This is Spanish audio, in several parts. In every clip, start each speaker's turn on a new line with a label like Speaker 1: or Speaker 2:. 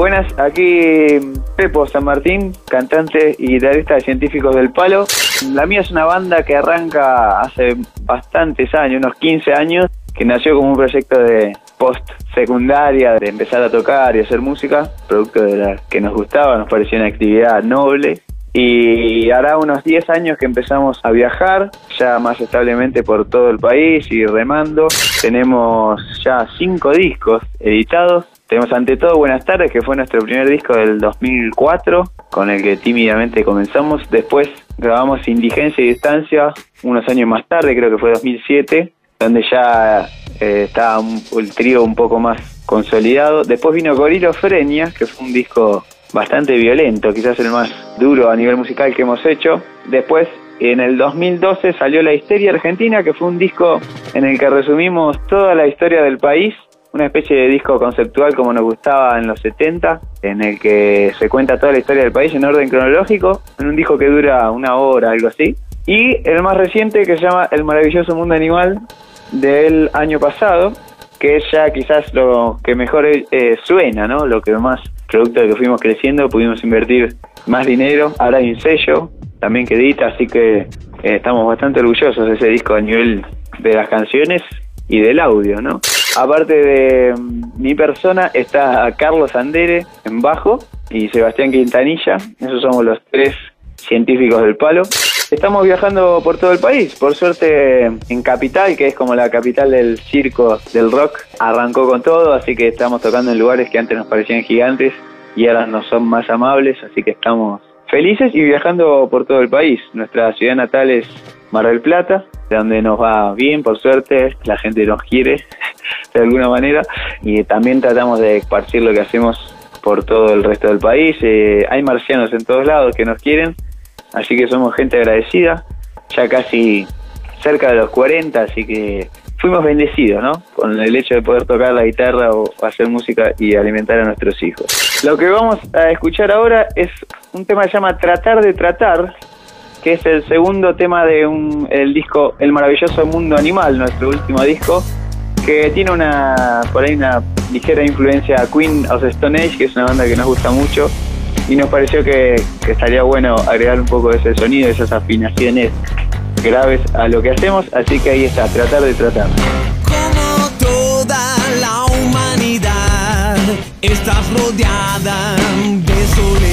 Speaker 1: Buenas, aquí Pepo San Martín, cantante y guitarrista de Científicos del Palo. La mía es una banda que arranca hace bastantes años, unos 15 años, que nació como un proyecto de post secundaria, de empezar a tocar y hacer música, producto de la que nos gustaba, nos parecía una actividad noble. Y hará unos 10 años que empezamos a viajar, ya más establemente por todo el país y remando. Tenemos ya 5 discos editados. Tenemos ante todo Buenas tardes, que fue nuestro primer disco del 2004, con el que tímidamente comenzamos. Después grabamos Indigencia y Distancia unos años más tarde, creo que fue 2007, donde ya eh, estaba el trío un poco más consolidado. Después vino Freña, que fue un disco bastante violento, quizás el más duro a nivel musical que hemos hecho. Después, en el 2012 salió La Histeria Argentina, que fue un disco en el que resumimos toda la historia del país, una especie de disco conceptual como nos gustaba en los 70, en el que se cuenta toda la historia del país en orden cronológico, en un disco que dura una hora, algo así. Y el más reciente que se llama El maravilloso mundo animal del año pasado, que es ya quizás lo que mejor eh, suena, ¿no? Lo que más producto de que fuimos creciendo, pudimos invertir más dinero. Ahora hay un sello también que edita, así que eh, estamos bastante orgullosos de ese disco a nivel de las canciones y del audio, ¿no? Aparte de mi persona está Carlos Andere en bajo y Sebastián Quintanilla, esos somos los tres científicos del palo. Estamos viajando por todo el país. Por suerte, en Capital, que es como la capital del circo del rock, arrancó con todo, así que estamos tocando en lugares que antes nos parecían gigantes y ahora nos son más amables, así que estamos felices y viajando por todo el país. Nuestra ciudad natal es Mar del Plata, de donde nos va bien, por suerte, la gente nos quiere de alguna manera y también tratamos de esparcir lo que hacemos por todo el resto del país. Eh, hay marcianos en todos lados que nos quieren Así que somos gente agradecida, ya casi cerca de los 40, así que fuimos bendecidos, ¿no? Con el hecho de poder tocar la guitarra o hacer música y alimentar a nuestros hijos. Lo que vamos a escuchar ahora es un tema que se llama Tratar de Tratar, que es el segundo tema de un, el disco El maravilloso mundo animal, nuestro último disco, que tiene una por ahí una ligera influencia a Queen of Stone Age, que es una banda que nos gusta mucho y nos pareció que, estaría bueno agregar un poco de ese sonido, esas afinaciones graves a lo que hacemos, así que ahí está, tratar de tratar.
Speaker 2: Como toda la humanidad, estás rodeada de soledad.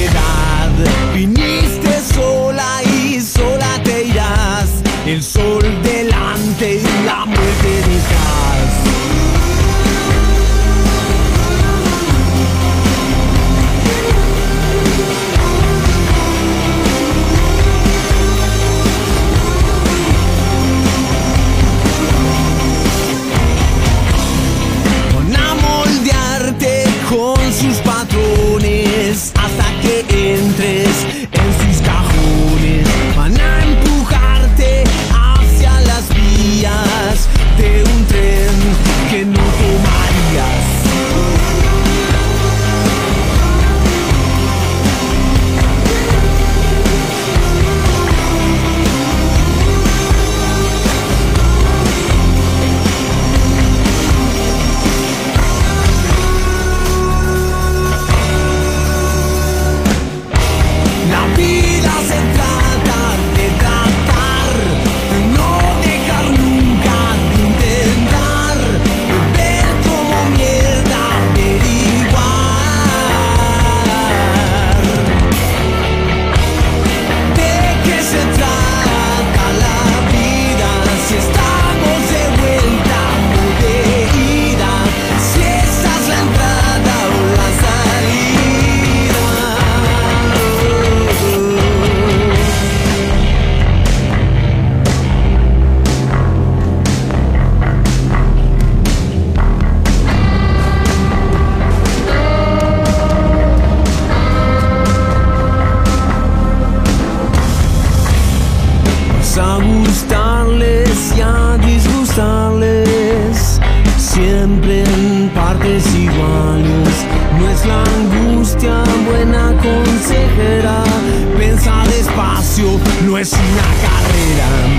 Speaker 2: es una
Speaker 3: carrera.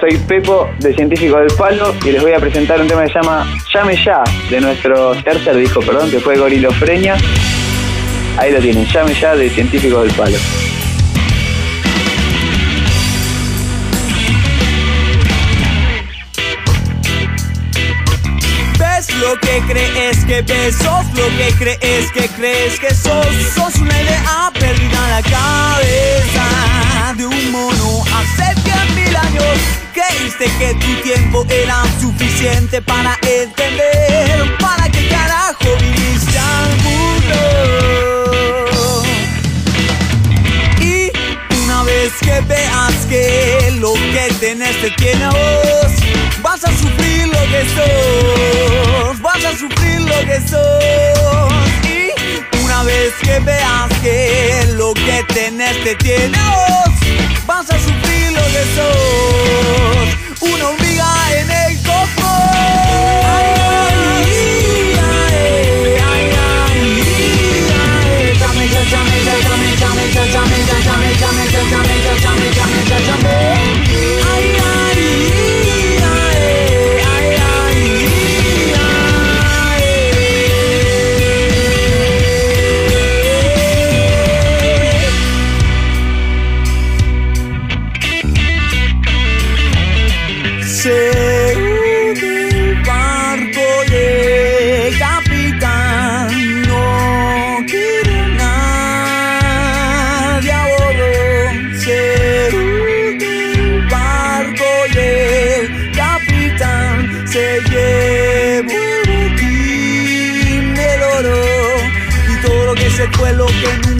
Speaker 3: Soy Pepo de Científicos del Palo y les voy a presentar un tema que se llama Llame Ya, de nuestro tercer disco, perdón, que fue Gorilofreña. Ahí lo tienen, Llame Ya de Científicos del Palo.
Speaker 1: Ves lo que crees que ves, sos lo que crees que crees que sos, sos una idea perdida en la cabeza de un mono hace cien mil años. Creíste que tu tiempo era suficiente para entender para qué carajo viniste al mundo. Y una vez que veas que lo que tenés te tiene a vos, vas a sufrir lo que sos, vas a sufrir lo que sos. Una vez que veas que lo que tenés te tiene a vas a sufrir lo que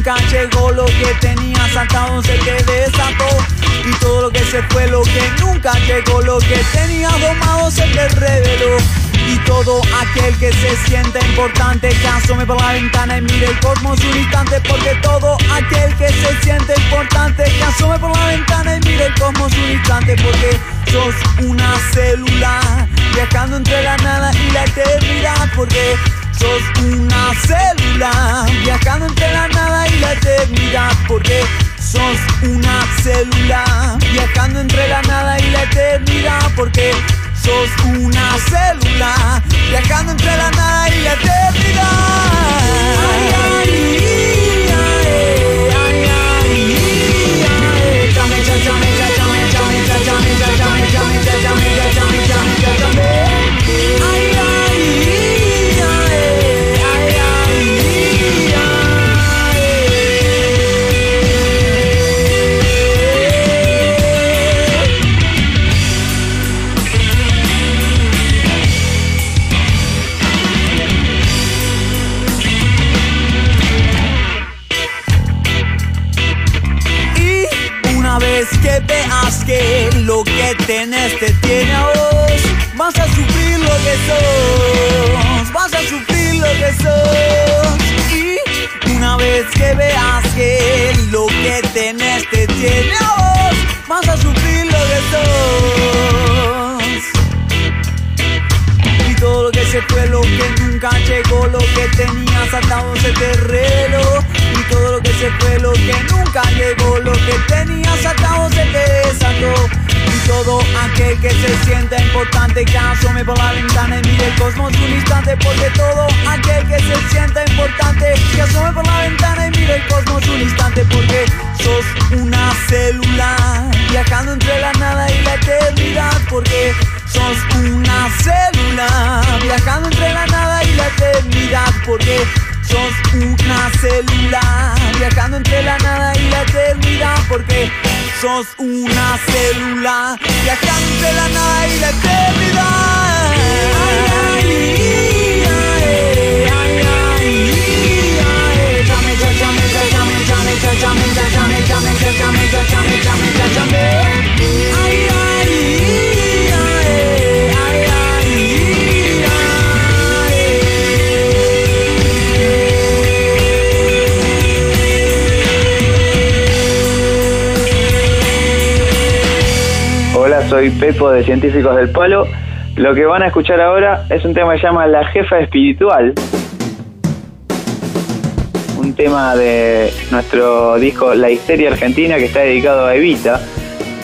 Speaker 1: nunca llegó, lo que tenías atado se te desató. Y todo lo que se fue, lo que nunca llegó, lo que tenías domado se te reveló. Y todo aquel que se siente importante, que asome por la ventana y mire el cosmos un instante, porque todo aquel que se siente importante, que asome por la ventana y mire el cosmos un instante, porque sos una célula viajando entre la nada y la eternidad, porque sos una célula viajando entre la nada y la eternidad, porque sos una célula viajando entre la nada y la eternidad, porque sos una célula viajando entre la nada y la eternidad. Ay, ay, ay, ay, ay, ay. Lo que tenés te tiene a vos, vas a sufrir lo que sos. Y todo lo que se fue, lo que nunca llegó, lo que tenías atado se te reloj. Y todo lo que se fue, lo que nunca llegó, lo que tenías atado se te desató. Y todo aquel que se sienta importante, que asome por la ventana y mire el cosmos un instante, porque todo aquel que se sienta importante, que asome por la ventana y el cosmos un instante, porque sos una célula viajando entre la nada y la eternidad, porque sos una célula viajando entre la nada y la eternidad, porque sos una célula viajando entre la nada y la eternidad, porque sos una célula viajando entre la nada y la eternidad.
Speaker 3: Soy Pepo de Científicos del Palo. Lo que van a escuchar ahora es un tema que se llama La Jefa Espiritual. Un tema de nuestro disco La Histeria Argentina que está dedicado a Evita.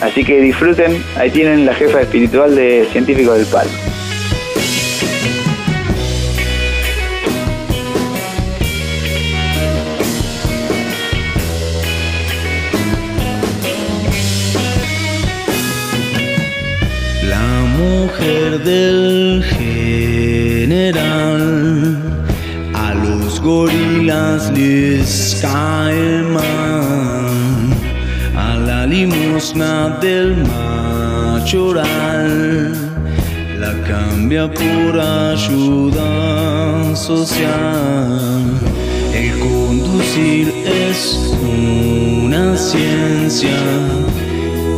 Speaker 1: Así que disfruten, ahí tienen la jefa espiritual de Científicos del Palo.
Speaker 4: Del general, a los gorilas les cae mal, a la limosna del machoral, la cambia por ayuda social. El conducir es una ciencia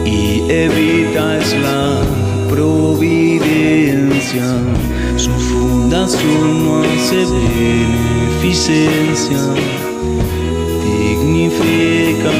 Speaker 4: y evita es la providencia. Su fundación no hace beneficencia, dignifica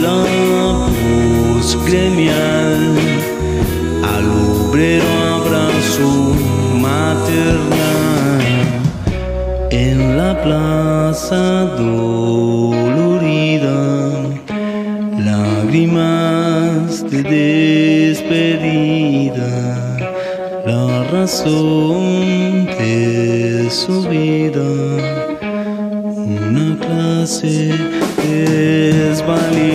Speaker 4: La voz gremial al obrero abrazo maternal en la plaza dolorida lágrimas de despedida, la razón de su vida, una clase desvalida.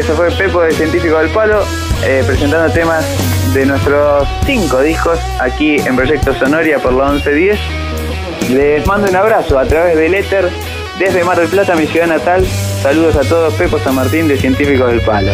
Speaker 1: Eso fue Pepo de Científico del Palo, eh, presentando temas de nuestros cinco discos aquí en Proyecto Sonoria por la 1110. Les mando un abrazo a través del éter desde Mar del Plata, mi ciudad natal. Saludos a todos, Pepo San Martín de Científicos del Palo.